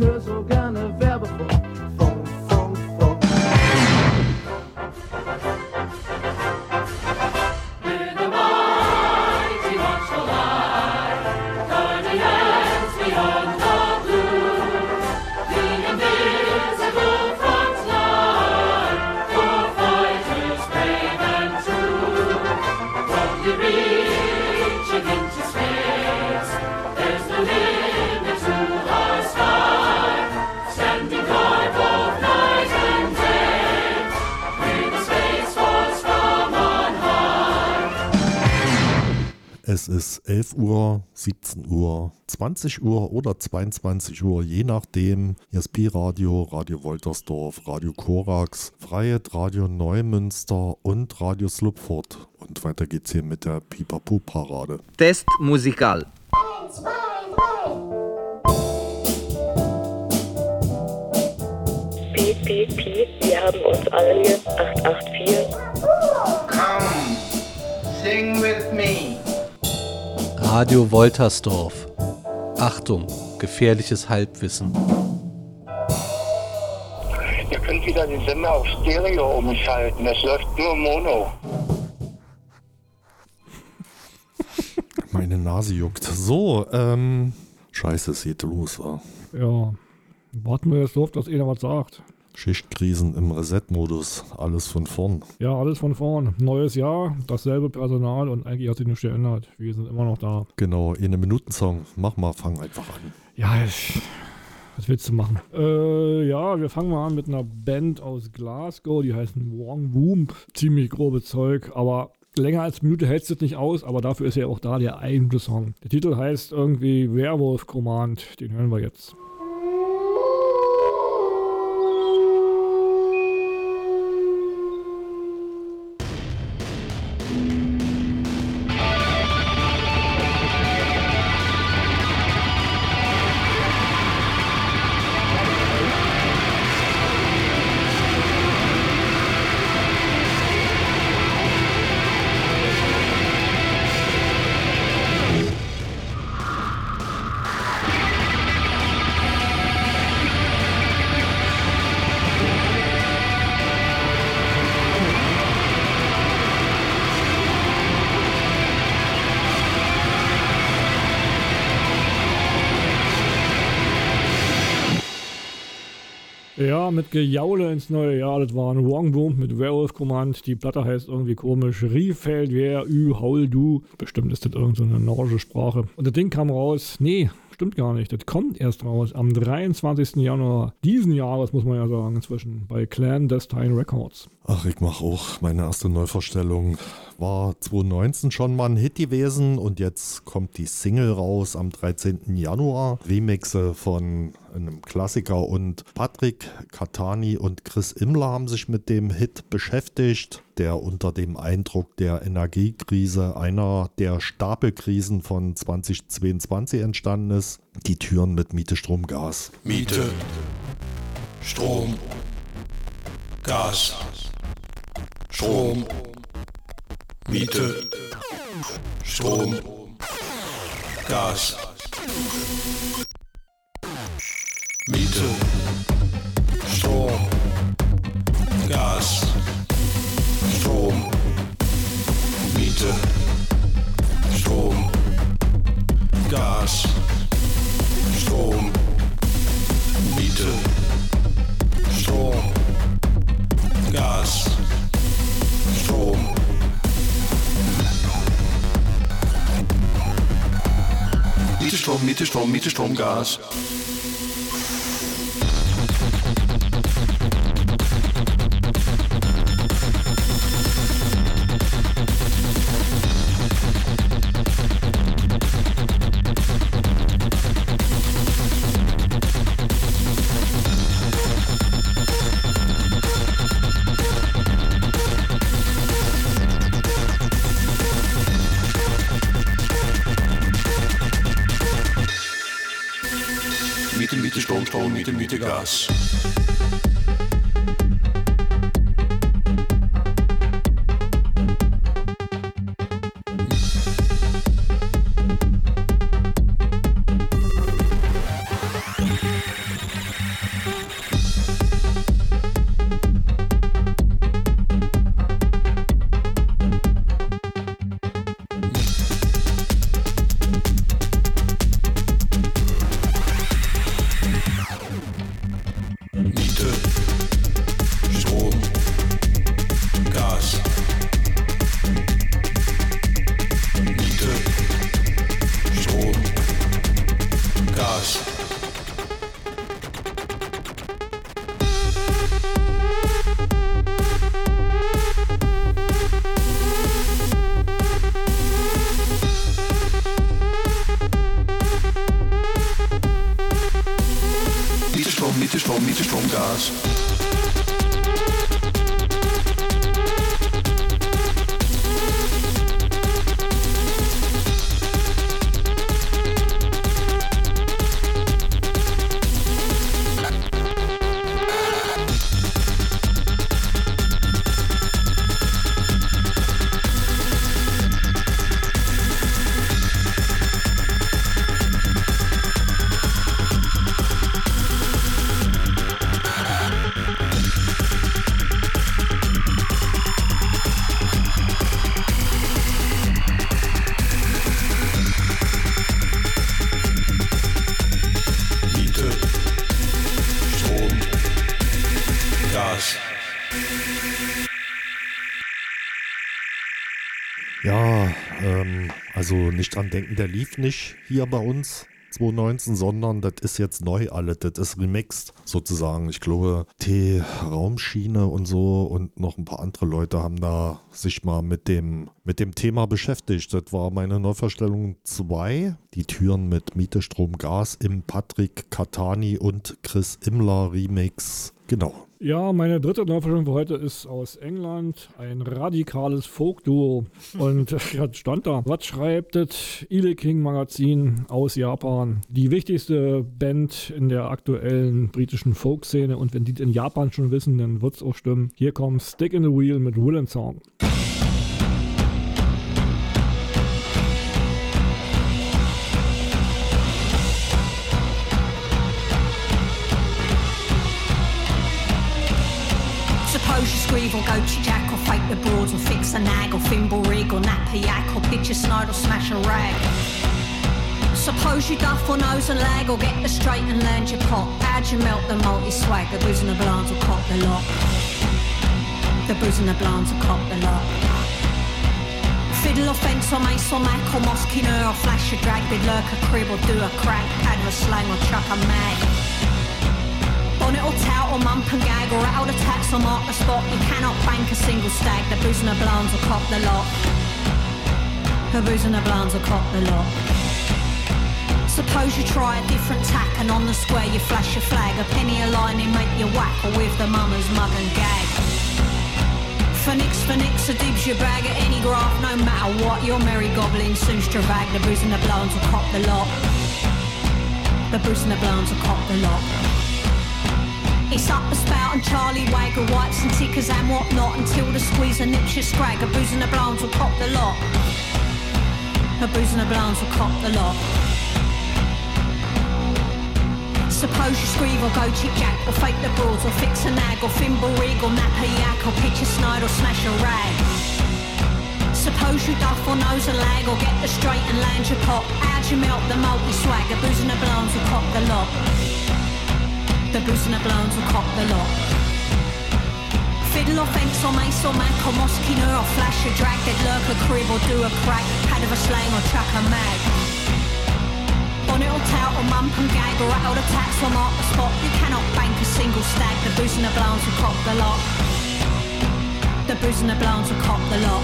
treasure, so kind of. 20 Uhr oder 22 Uhr, je nachdem. Hier ist Pi-Radio, Radio Woltersdorf, Radio Korax, Freiheit Radio Neumünster und Radio Slupford. Und weiter geht's hier mit der Pipapu-Parade. Test musical. Piep, piep, piep, wir haben uns alle lieb. 884. Come, sing with me. Radio Woltersdorf. Achtung, gefährliches Halbwissen. Ihr könnt wieder den Sender auf Stereo umschalten. Das läuft nur Mono. Meine Nase juckt. So, ähm, scheiße, es geht los. Wa? Ja, warten wir jetzt drauf, dass einer was sagt. Schichtkrisen im Reset-Modus, alles von vorn. Ja, alles von vorn. Neues Jahr, dasselbe Personal und eigentlich hat sich nichts geändert. Wir sind immer noch da. Genau, eine Minuten-Song. Mach mal, fang einfach an. Ja, ich, was willst du machen? Äh, ja, wir fangen mal an mit einer Band aus Glasgow, die heißen Wong Boom. Ziemlich grobe Zeug, aber länger als eine Minute hält es nicht aus, aber dafür ist ja auch da der eigentliche Song. Der Titel heißt irgendwie Werewolf Command, den hören wir jetzt. Gejaule ins neue Jahr. Das war ein Wrong Boom mit Werewolf Command. Die Platte heißt irgendwie komisch. Riefeld, wer, ü, haul, du. Bestimmt ist das irgendeine so norwegische Sprache. Und das Ding kam raus. Nee, stimmt gar nicht. Das kommt erst raus am 23. Januar diesen Jahres, muss man ja sagen, inzwischen. Bei Clandestine Records. Ach, ich mach auch meine erste Neuvorstellung. War 2019 schon mal ein Hit gewesen und jetzt kommt die Single raus am 13. Januar. Remixe von einem Klassiker und Patrick Katani und Chris Immler haben sich mit dem Hit beschäftigt, der unter dem Eindruck der Energiekrise einer der Stapelkrisen von 2022 entstanden ist. Die Türen mit Miete, Strom, Gas. Miete, Strom, Gas, Strom, Miete, Strom, Gas, Miete, Strom, Gas, Strom, Miete, Strom, Gas, Strom, Miete, Strom, Gas. Miete, dran denken, der lief nicht hier bei uns 2019, sondern das ist jetzt neu alles, das ist remixed sozusagen. Ich glaube, die Raumschiene und so und noch ein paar andere Leute haben da sich mal mit dem, mit dem Thema beschäftigt. Das war meine Neuverstellung 2, die Türen mit Miete, Strom, Gas im Patrick Katani und Chris Immler Remix. Genau. Ja, meine dritte Neuverstellung für heute ist aus England, ein radikales Folk-Duo. Und ja, stand da. Was schreibt das Ile King Magazin aus Japan? Die wichtigste Band in der aktuellen britischen Folk-Szene. Und wenn die in Japan schon wissen, dann wird's auch stimmen. Hier kommt Stick in the Wheel mit Will Song. Broads or fix a nag or thimble rig or nappy yak or pitch a snide or smash a rag. Suppose you duff or nose and lag or get the straight and land your pot. How'd you melt the multi swag? The booze and the blinds will cop the lot. The booze and the blinds will cop the lot. Fiddle or fence or mace or mac or mosquino or flash a drag, bid lurk a crib or do a crack, pad a slang or chuck a mag. Or mump and gag or out the tax or mark the spot. You cannot bank a single stag. The booze and the blinds will cop the lot. The booze and the blinds will cop the lot. Suppose you try a different tack and on the square you flash your flag. A penny a line and make you whack or with the mama's mug and gag. For nix, for a dibs your bag at any graph, no matter what. Your merry goblin soon stravag. The booze and the blinds will cop the lot. The booze and the blinds will cop the lot. It's up the spout and Charlie Wagger wipes and tickers and whatnot until the squeeze and nips your scrag. A booze and the blinds will cop the lot. A booze and the blinds will cop the lot. Suppose you screeve or go chip jack or fake the broads or fix a nag or thimble rig or nap a yak or pitch a snide or smash a rag. Suppose you duff or nose a lag or get the straight and land your pot. How'd you melt the multi swag? A booze and the blinds will cop the lot. The the blinds will cop the lot. Fiddle or fence or mace or mac or mosquito or flash a drag, they'd lurk a crib or do a crack, pad of a slang or chuck a mag. Bonnet or tout or mump and gag or out the tax or mark the spot, you cannot bank a single stag, the the blinds will cop the lot. The the blinds will cop the lot.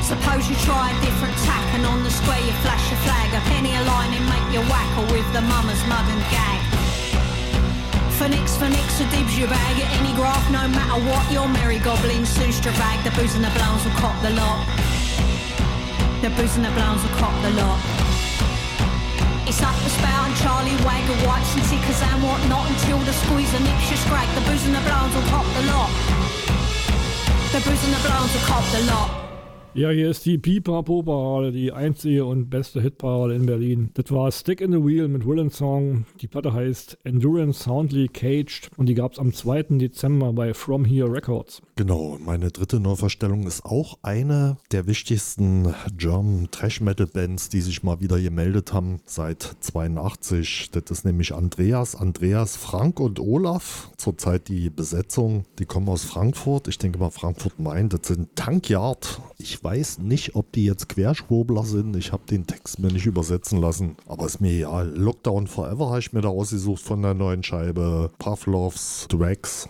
Suppose you try a different tack and on the square you flash a flag, a penny a line and make you whack or with the mama's mug and gag. For nix, for nix, a dibs your bag at any graph, no matter what. Your merry goblin soon bag, The booze and the blowns will cop the lot. The booze and the blowns will cop the lot. It's up the spout and Charlie Wagger wipes and tickers and whatnot until the squeeze and nips your scrag. The booze and the blowns will cop the lot. The booze and the blowns will cop the lot. Ja, hier ist die Pipapo-Parade, die einzige und beste Hitparade in Berlin. Das war Stick in the Wheel mit Willen Song. Die Platte heißt Endurance Soundly Caged und die gab es am 2. Dezember bei From Here Records. Genau, meine dritte Neuverstellung ist auch eine der wichtigsten German Trash Metal Bands, die sich mal wieder gemeldet haben seit 82. Das ist nämlich Andreas, Andreas, Frank und Olaf. Zurzeit die Besetzung. Die kommen aus Frankfurt. Ich denke mal Frankfurt-Main. Das sind Tankyard. Ich weiß nicht, ob die jetzt Querschwurbler sind. Ich habe den Text mir nicht übersetzen lassen. Aber ist mir egal. Lockdown Forever habe ich mir da ausgesucht von der neuen Scheibe. Pavlovs Drags.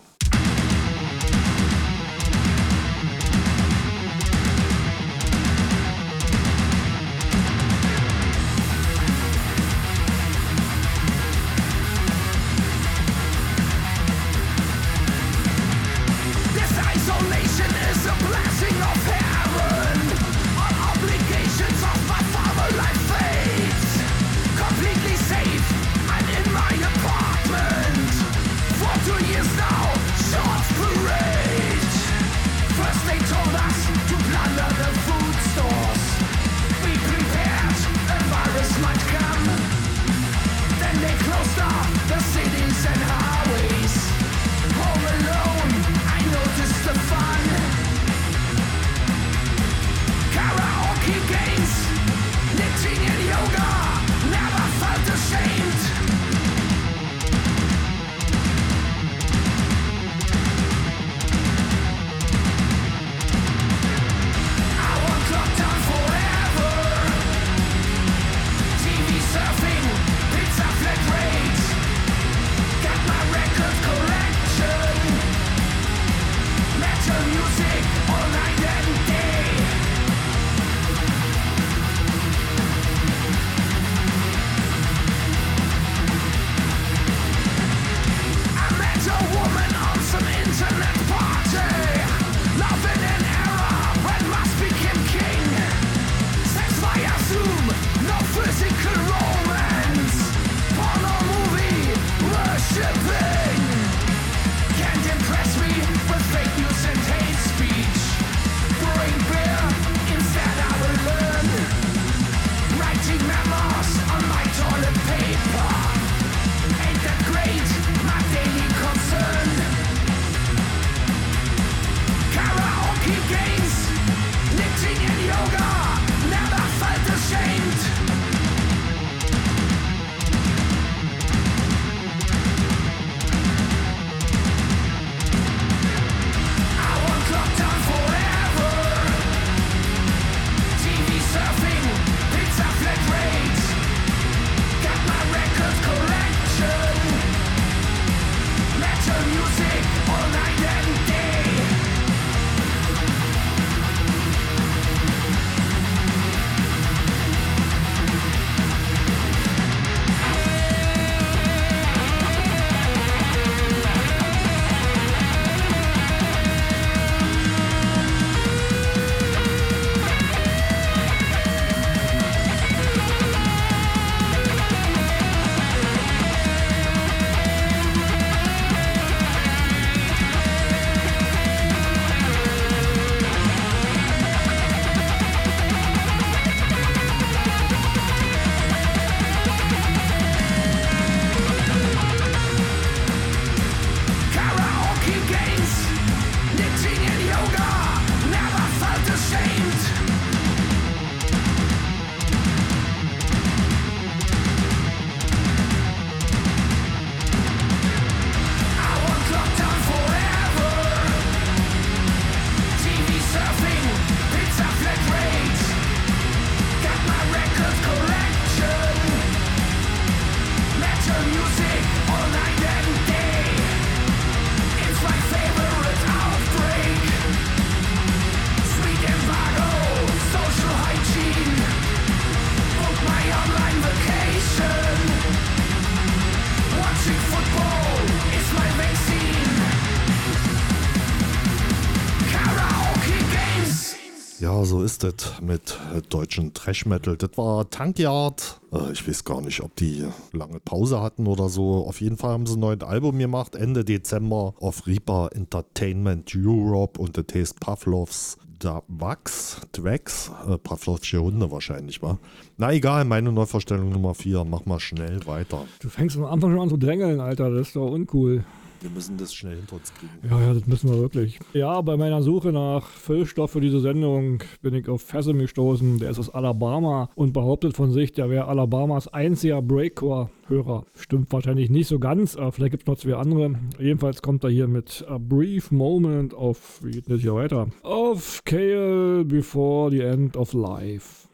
Es mit deutschen Trash Metal. Das war Tankyard. Äh, ich weiß gar nicht, ob die lange Pause hatten oder so. Auf jeden Fall haben sie ein neues Album gemacht, Ende Dezember auf Reaper Entertainment Europe und das heißt Pavlovs da Wachs, Dwax, äh, Pavlovsche Hunde wahrscheinlich, war. Na egal, meine Neuvorstellung Nummer 4. Mach mal schnell weiter. Du fängst am Anfang schon an zu drängeln, Alter. Das ist doch uncool. Wir müssen das schnell hinter uns kriegen. Ja, ja, das müssen wir wirklich. Ja, bei meiner Suche nach Füllstoff für diese Sendung bin ich auf Fassem gestoßen. Der ist aus Alabama und behauptet von sich, der wäre Alabamas einziger Breakcore-Hörer. Stimmt wahrscheinlich nicht so ganz, aber vielleicht gibt es noch zwei andere. Jedenfalls kommt er hier mit A Brief Moment auf, wie geht das hier weiter? Auf Kale Before the End of Life.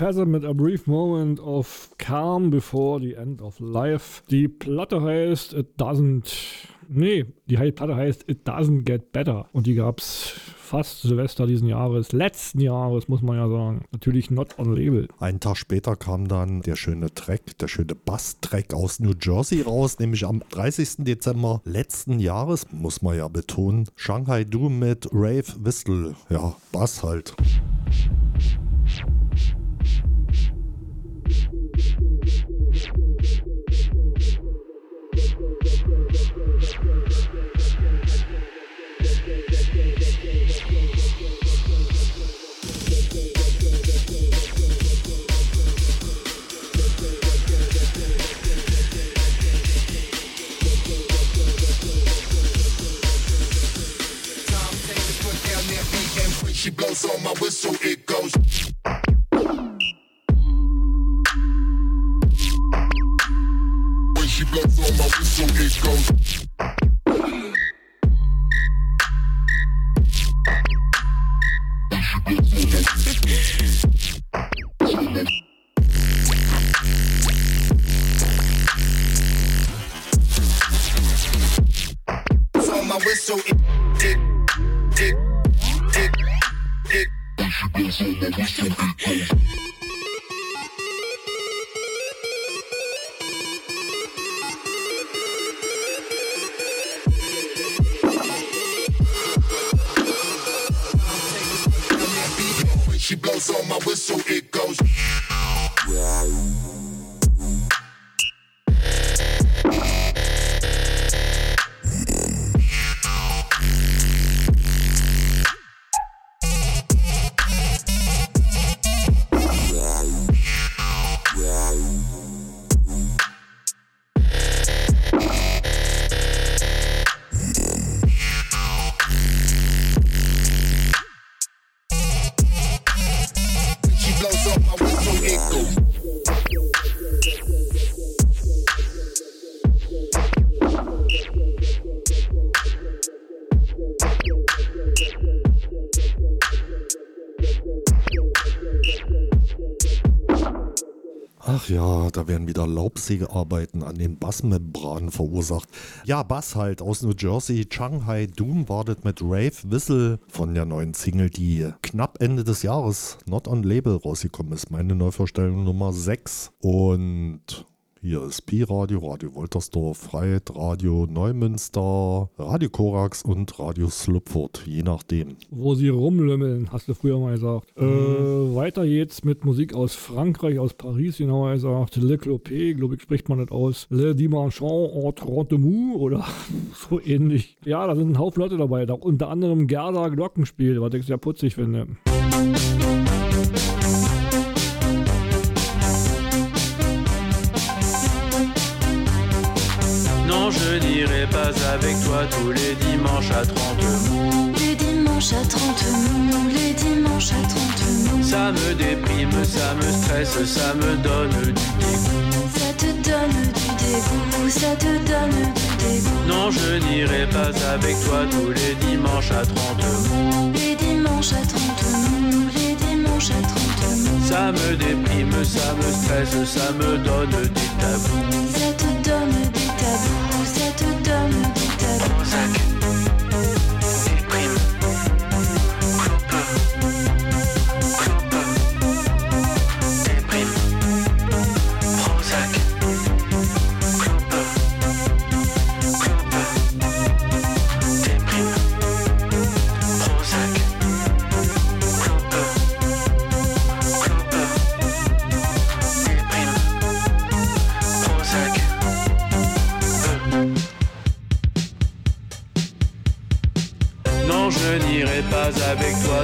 Feather mit A Brief Moment of Calm Before the End of Life. Die Platte heißt It Doesn't. Nee, die Platte heißt It Doesn't Get Better. Und die gab's fast Silvester diesen Jahres, letzten Jahres, muss man ja sagen. Natürlich not on label. Einen Tag später kam dann der schöne Track, der schöne Bass-Track aus New Jersey raus, nämlich am 30. Dezember letzten Jahres, muss man ja betonen. Shanghai Doom mit Rave Whistle. Ja, Bass halt. She blows on my whistle, it goes. When she blows on my whistle, it goes. Go. Da werden wieder Laubsägearbeiten an den Bassmembranen verursacht. Ja, Bass halt aus New Jersey. Shanghai Doom wartet mit Rave Whistle von der neuen Single, die knapp Ende des Jahres Not on Label rausgekommen ist. Meine Neuvorstellung Nummer 6. Und hier ist Pi-Radio, Radio Woltersdorf, Freiheit, Radio Neumünster, Radio Korax und Radio Slupfurt, je nachdem. Wo sie rumlümmeln, hast du früher mal gesagt. Äh, weiter geht's mit Musik aus Frankreich, aus Paris, genauer gesagt. Le Clopé, glaube ich, spricht man nicht aus. Le Dimanchon en Trente oder so ähnlich. Ja, da sind ein Haufen Leute dabei. Da unter anderem Gerda Glockenspiel, was ich sehr putzig finde. Non, pas avec toi tous les dimanches à 30 mous. Les dimanches à 30 mous, les dimanches à 30 mous. Ça me déprime, ça me stresse, ça me donne du dégoût. Ça te donne du dégoût, ça te donne du dégoût. Non, je n'irai pas avec toi tous les dimanches à 30 mous. Les dimanches à 30 mous, les dimanches à 30 mous. Ça me déprime, ça me stresse, ça me donne des tabous. Ça te donne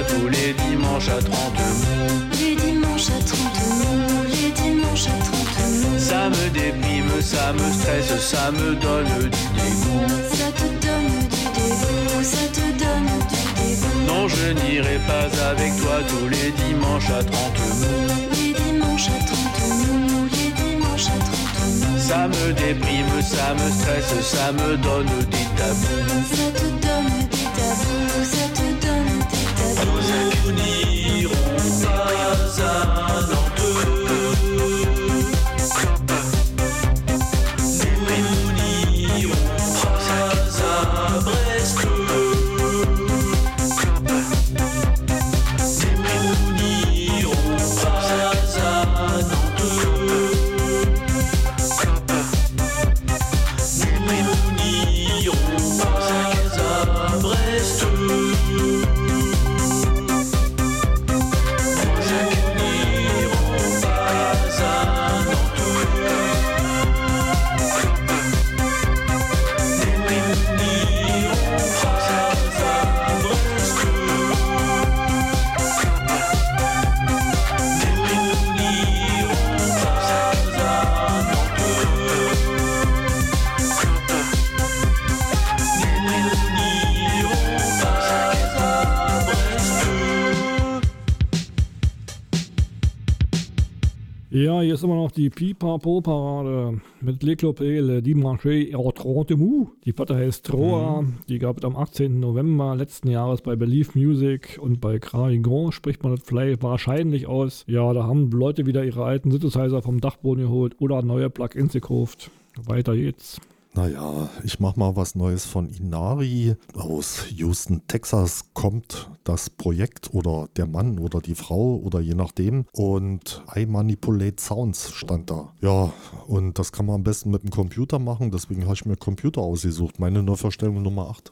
tous les dimanches à 30 mous. Les dimanches à 30 mous, les dimanches à 30 mous. Ça me déprime, ça me stresse, ça me donne du dégoût. Ça te donne du dégoût, ça te donne du dégoût. Non, je n'irai pas avec toi tous les dimanches à 30 mous. Les dimanches à 30 mous, les dimanches à 30 mous. Ça me déprime, ça me stresse, ça me donne des tabous. Ça te donne souvenirs, au hasard. Ist immer noch die Pipapo-Parade mit Le Clopé, Le Dimanche au Trente Mou. Die Platte heißt Troa. Die gab es am 18. November letzten Jahres bei Believe Music und bei Craigron spricht man das vielleicht wahrscheinlich aus. Ja, da haben Leute wieder ihre alten Synthesizer vom Dachboden geholt oder neue Plugins gekauft. Weiter geht's. Naja, ich mach mal was Neues von Inari. Aus Houston, Texas kommt das Projekt oder der Mann oder die Frau oder je nachdem. Und I Manipulate Sounds stand da. Ja, und das kann man am besten mit dem Computer machen. Deswegen habe ich mir Computer ausgesucht. Meine Neuverstellung Nummer 8.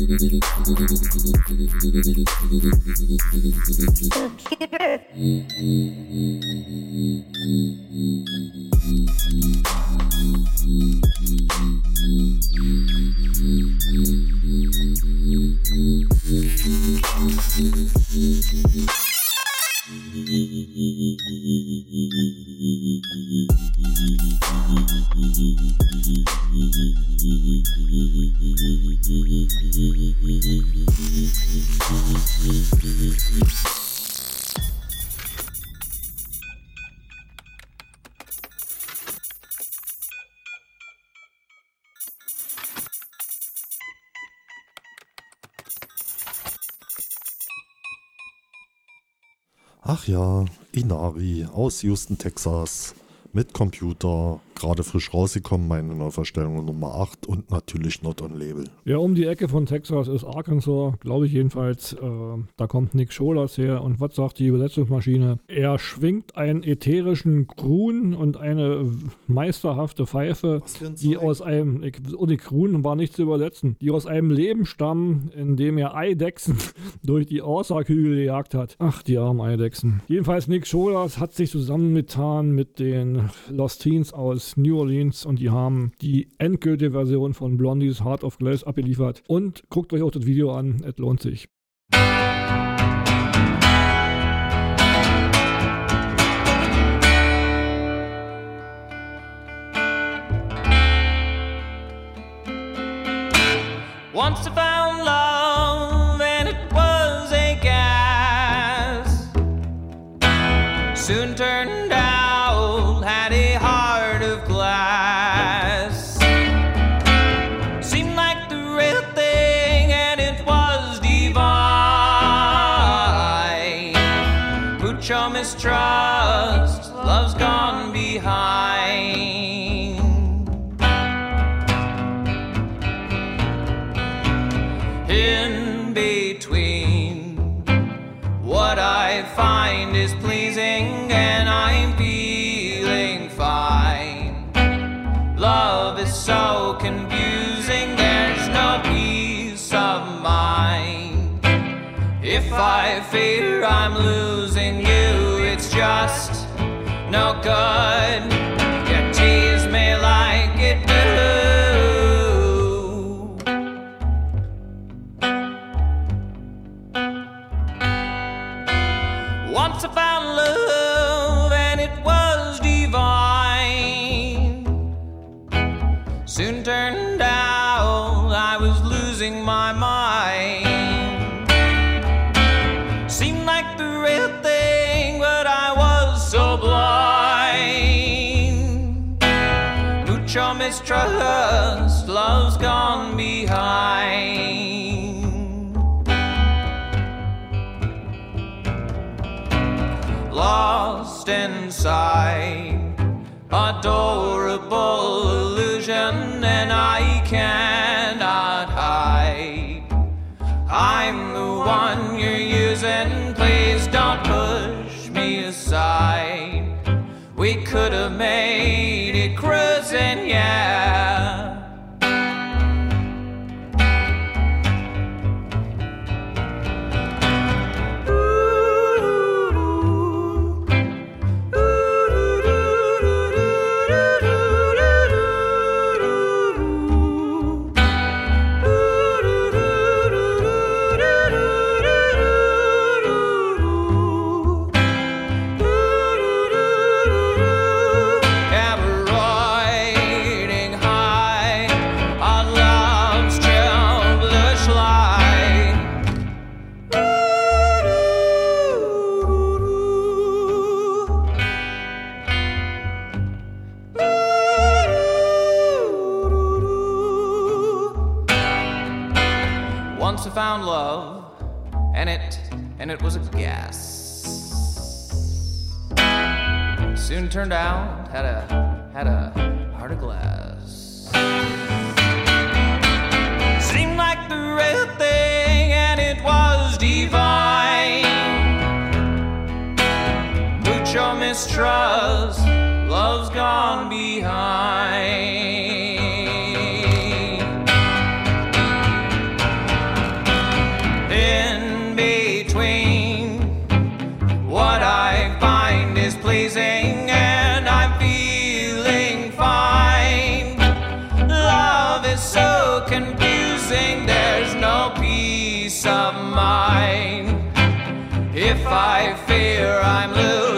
Okay. Ach ja, Inari aus Houston, Texas. Mit Computer, gerade frisch rausgekommen, meine Neuverstellung Nummer 8 und natürlich Not on Label. Ja, um die Ecke von Texas ist Arkansas, glaube ich jedenfalls. Äh, da kommt Nick Scholas her. Und was sagt die Übersetzungsmaschine? Er schwingt einen ätherischen Grun und eine meisterhafte Pfeife, die aus einem, ich, und die Grun war nicht zu übersetzen, die aus einem Leben stammen, in dem er Eidechsen durch die Orsakügel gejagt hat. Ach, die armen Eidechsen. Jedenfalls Nick Scholas hat sich zusammengetan mit den Lost Teens aus New Orleans und die haben die endgültige Version von Blondies Heart of Glass abgeliefert. Und guckt euch auch das Video an, es lohnt sich. Once I If I fear I'm losing you, it's just no good. Gone. Lost inside, adorable illusion, and I cannot hide. I'm the one you're using, please don't push me aside. We could have made it cruising. Yeah, Soon turned out had a had a heart of glass. Seemed like the real thing, and it was divine. Mucho mistrust, love's gone behind. If I fear I'm losing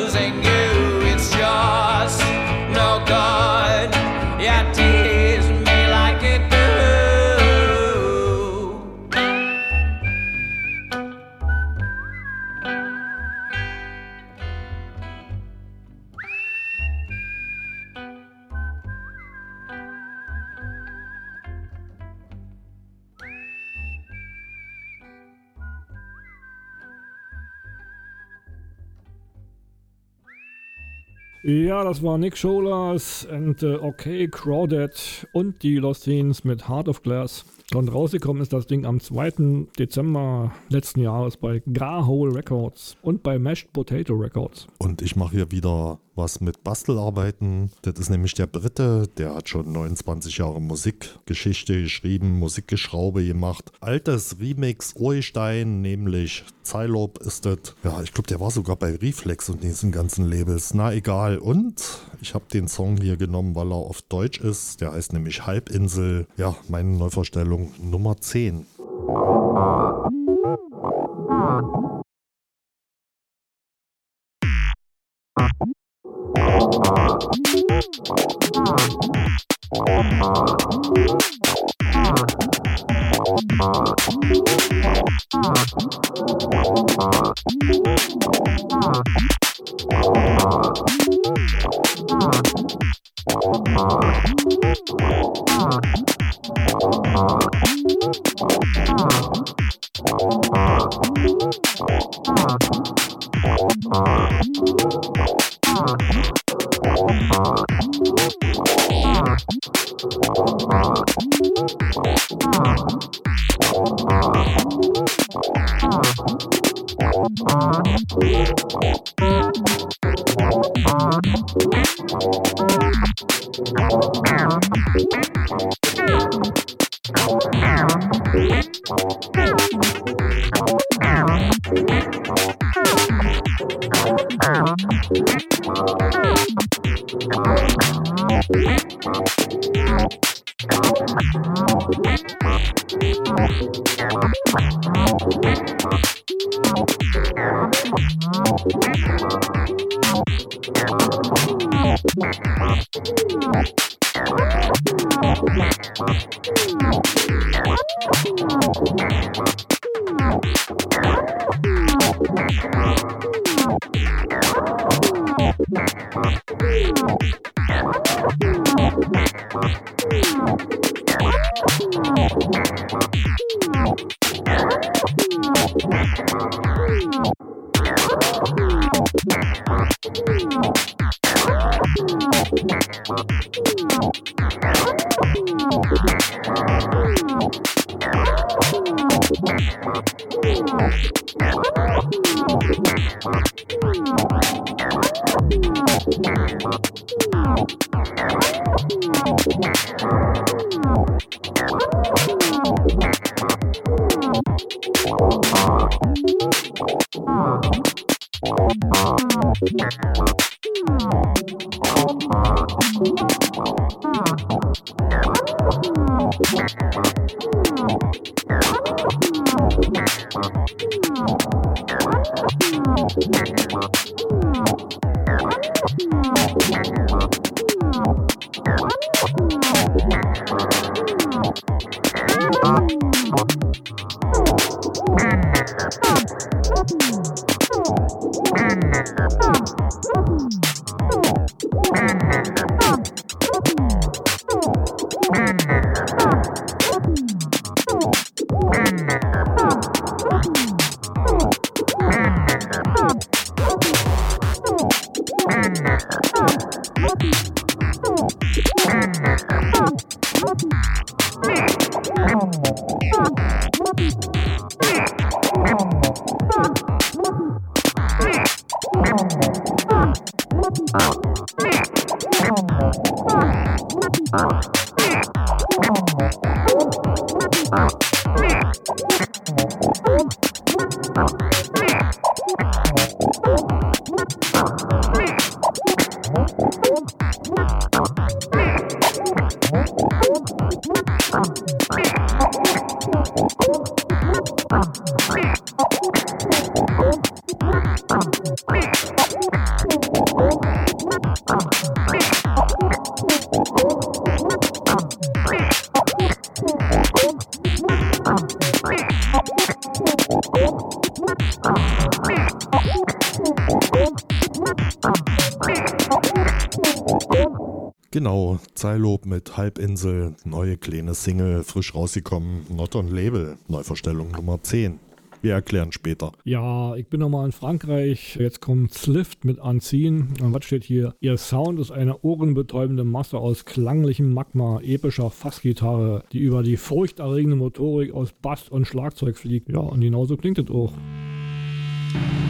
Das war Nick Scholas and äh, OK Crawdad und die Lost Teens mit Heart of Glass. Und rausgekommen ist das Ding am 2. Dezember letzten Jahres bei Garhole Records und bei Mashed Potato Records. Und ich mache hier wieder was mit Bastelarbeiten. Das ist nämlich der Brite, der hat schon 29 Jahre Musikgeschichte geschrieben, Musikgeschraube gemacht. Altes Remix Urstein, nämlich Zeilob ist das. Ja, ich glaube, der war sogar bei Reflex und diesen ganzen Labels. Na egal. Und ich habe den Song hier genommen, weil er auf Deutsch ist. Der heißt nämlich Halbinsel. Ja, meine Neuvorstellung Sendung Nummer 10. Wow. Genau, Zeillob mit Halbinsel, neue kleine Single, frisch rausgekommen, Not on Label, Neuvorstellung Nummer 10. Wir erklären später. Ja, ich bin nochmal in Frankreich. Jetzt kommt Slift mit Anziehen. Und was steht hier? Ihr Sound ist eine ohrenbetäubende Masse aus klanglichem Magma, epischer Fassgitarre, die über die furchterregende Motorik aus Bass und Schlagzeug fliegt. Ja, und genauso klingt es auch. Ja,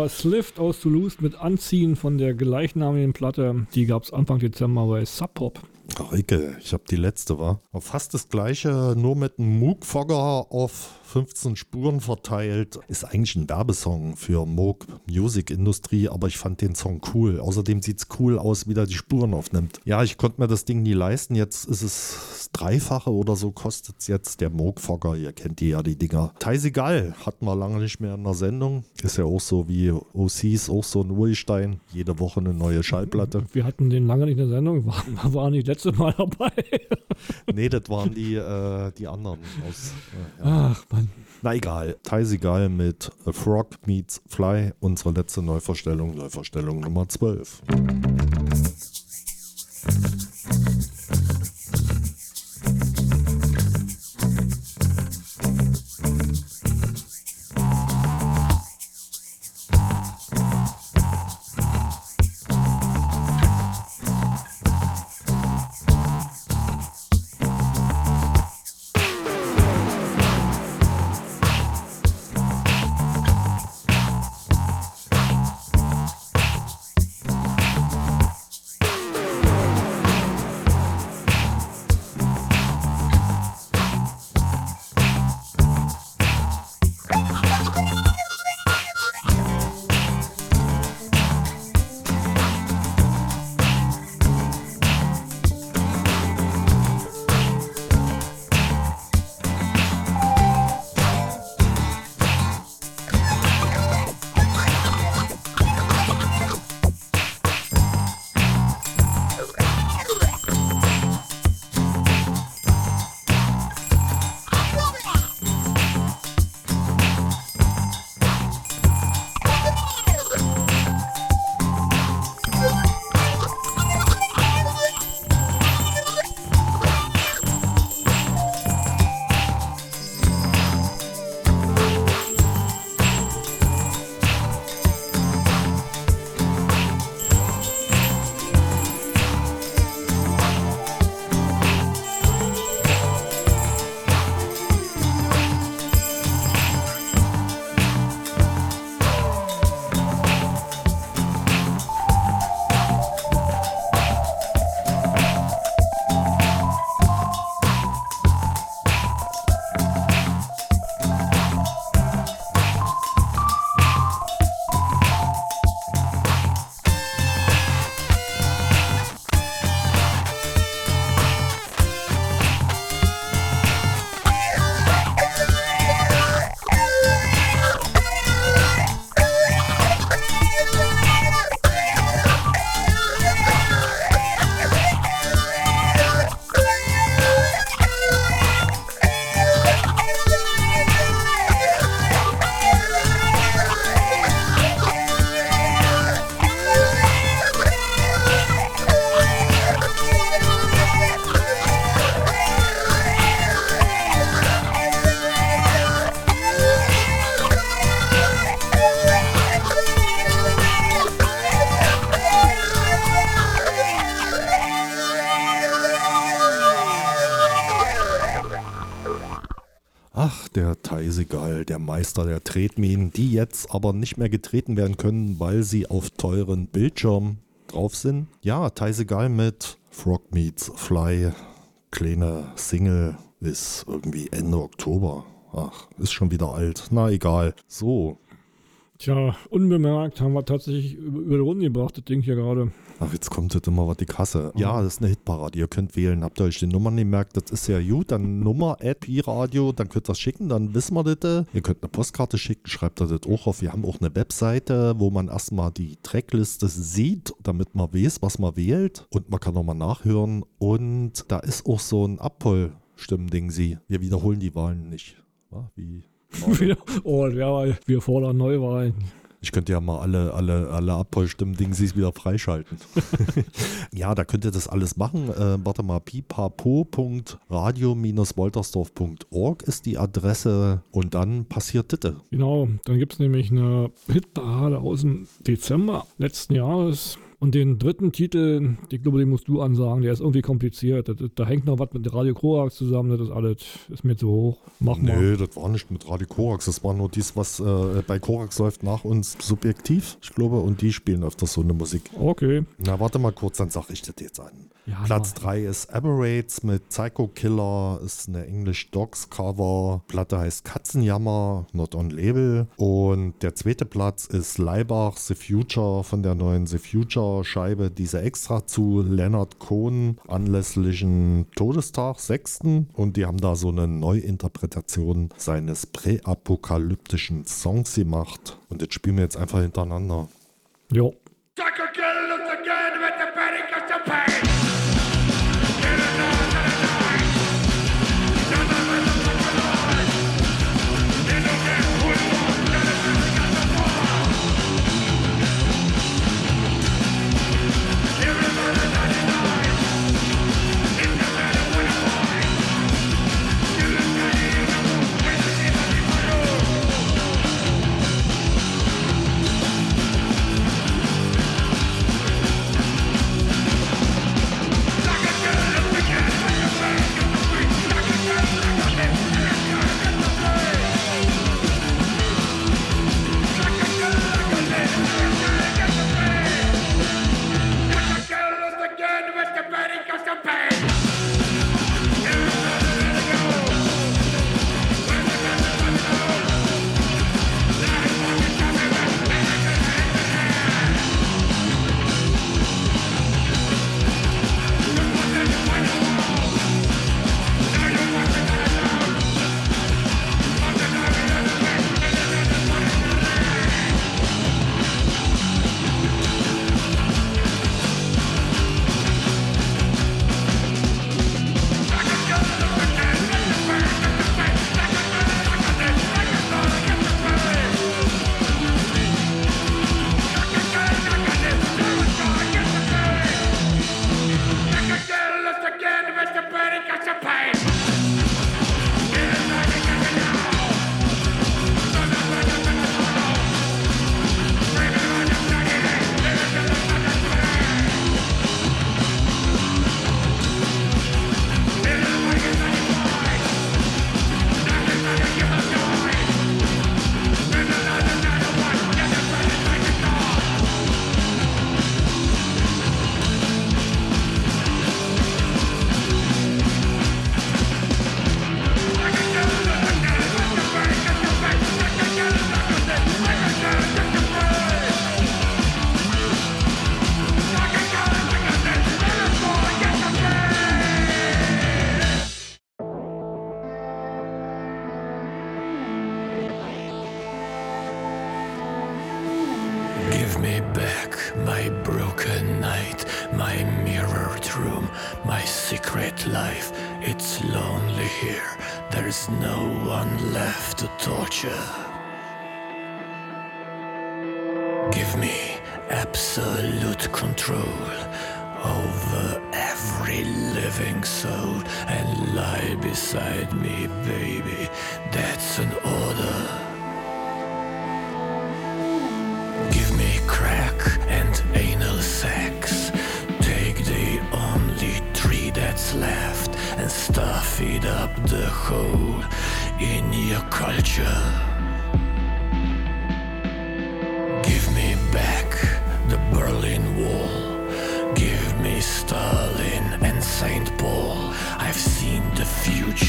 war Slift aus Toulouse mit Anziehen von der gleichnamigen Platte. Die gab es Anfang Dezember bei Sub Pop. Ricke, ich habe die letzte, war. Fast das gleiche, nur mit einem Moog-Fogger auf 15 Spuren verteilt. Ist eigentlich ein Werbesong für Moog Music Industrie, aber ich fand den Song cool. Außerdem sieht es cool aus, wie der die Spuren aufnimmt. Ja, ich konnte mir das Ding nie leisten. Jetzt ist es das Dreifache oder so kostet es jetzt. Der Moog Fogger, ihr kennt die ja, die Dinger. Teisigal hatten wir lange nicht mehr in der Sendung. Ist ja auch so wie OCs, auch so ein Urstein. Jede Woche eine neue Schallplatte. Wir hatten den lange nicht in der Sendung, war, war nicht letzte Mal dabei. nee, das waren die, äh, die anderen aus. Äh, ja. Ach. Na egal, Teisigal mit A Frog Meets Fly, unsere letzte Neuvorstellung, Neuvorstellung Nummer 12. Teisegal, der Tretminen, die jetzt aber nicht mehr getreten werden können, weil sie auf teuren Bildschirmen drauf sind. Ja, Teisegal mit Frog Meets Fly, kleine Single, ist irgendwie Ende Oktober. Ach, ist schon wieder alt. Na egal. So, Tja, unbemerkt haben wir tatsächlich über die Runde gebracht, das Ding hier gerade. Ach, jetzt kommt jetzt immer was die Kasse. Ja, das ist eine Hitparade. Ihr könnt wählen. Habt ihr euch die Nummern gemerkt? Das ist ja gut. Dann Nummer at Pi-Radio. Dann könnt ihr das schicken. Dann wissen wir das. Ihr könnt eine Postkarte schicken. Schreibt ihr das auch auf. Wir haben auch eine Webseite, wo man erstmal die Trackliste sieht, damit man weiß, was man wählt. Und man kann nochmal nachhören. Und da ist auch so ein Abhol-Stimmding. Sie. Wir wiederholen die Wahlen nicht. Ja, wie oh, ja, wir fordern Neuwahlen. Ich könnte ja mal alle, alle, alle Abholstimmen-Dingsies wieder freischalten. ja, da könnt ihr das alles machen. Äh, warte mal, pipapo.radio-woltersdorf.org ist die Adresse und dann passiert Ditte. Genau, dann gibt es nämlich eine Hitparade aus dem Dezember letzten Jahres. Und den dritten Titel, ich glaube, den musst du ansagen, der ist irgendwie kompliziert. Da, da hängt noch was mit Radio Korax zusammen, das ist alles, ist mir zu hoch. Mach mal. Nee, das war nicht mit Radio Korax. Das war nur dies, was äh, bei Korax läuft nach uns subjektiv, ich glaube, und die spielen öfters so eine Musik. Okay. Na, warte mal kurz, dann sag ich das jetzt an. Ja, Platz na. 3 ist Aberrates mit Psycho Killer, ist eine English Dogs Cover. Platte heißt Katzenjammer, not on label. Und der zweite Platz ist Leibach, The Future von der neuen The Future Scheibe, diese extra zu Leonard Cohen anlässlichen Todestag, 6. Und die haben da so eine Neuinterpretation seines präapokalyptischen Songs gemacht. Und das spielen wir jetzt einfach hintereinander. Jo. Killers again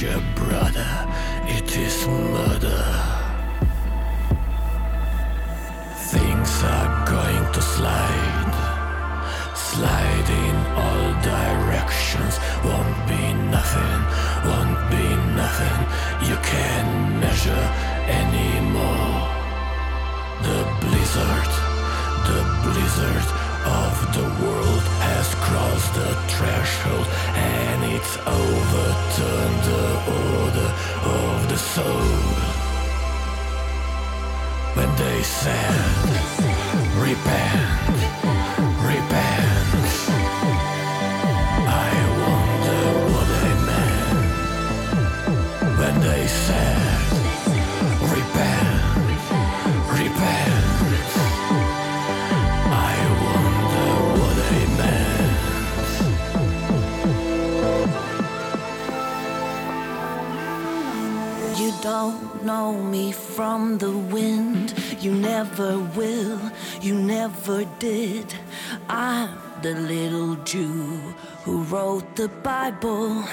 future, brother. It is murder. Things are going to slide. Slide in all directions. Won't be nothing, won't be nothing. You can't measure anymore. The blizzard, the blizzard of the world has crossed the threshold and it's overturned the order of the soul when they said, Repent, repent. Don't know me from the wind. You never will, you never did. I'm the little Jew who wrote the Bible.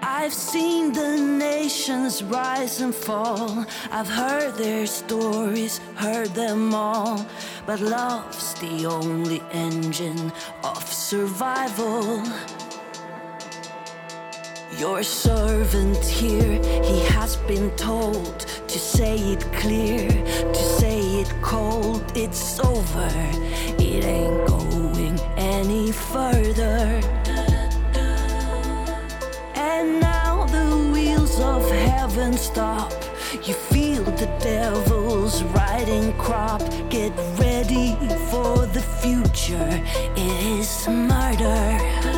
I've seen the nations rise and fall. I've heard their stories, heard them all. But love's the only engine of survival. Your servant here, he has been told to say it clear, to say it cold. It's over, it ain't going any further. And now the wheels of heaven stop. You feel the devil's riding crop. Get ready for the future. It is murder.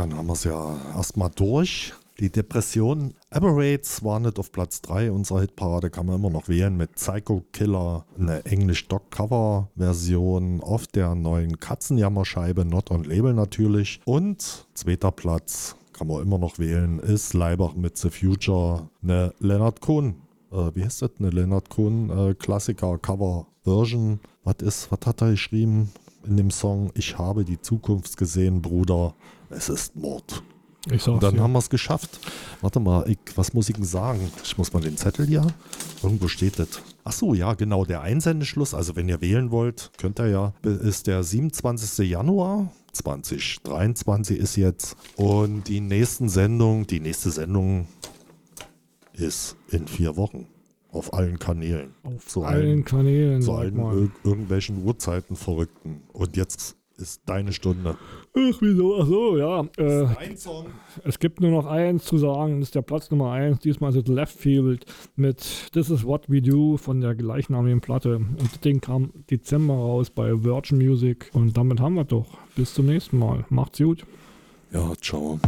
Dann haben wir es ja erstmal durch. Die Depression Aberrates war nicht auf Platz 3 unserer Hitparade, kann man immer noch wählen mit Psycho Killer, eine Englisch-Doc-Cover-Version auf der neuen Katzenjammerscheibe, Not on Label natürlich. Und zweiter Platz, kann man immer noch wählen, ist Leibach mit The Future, eine Leonard Cohen, äh, wie heißt das, eine Leonard Cohen äh, Klassiker-Cover Version, was ist, was hat er geschrieben in dem Song? Ich habe die Zukunft gesehen, Bruder, es ist Mord. Ich sag's Und dann dir. haben wir es geschafft. Warte mal, ich, was muss ich denn sagen? Ich muss mal den Zettel hier. Irgendwo steht das. Ach so, ja, genau. Der Einsendeschluss, also wenn ihr wählen wollt, könnt ihr ja, ist der 27. Januar 2023 ist jetzt. Und die nächsten Sendung, die nächste Sendung ist in vier Wochen. Auf allen Kanälen. Auf zu allen Kanälen, Zu allen irgendwelchen Uhrzeiten Verrückten. Und jetzt ist deine Stunde. Ach, wieso? Ach so, ja. Äh, Ein Song. es gibt nur noch eins zu sagen, das ist der Platz Nummer eins. Diesmal ist es Left Field mit This Is What We Do von der gleichnamigen Platte. Und das Ding kam Dezember raus bei Virgin Music. Und damit haben wir doch. Bis zum nächsten Mal. Macht's gut. Ja, ciao.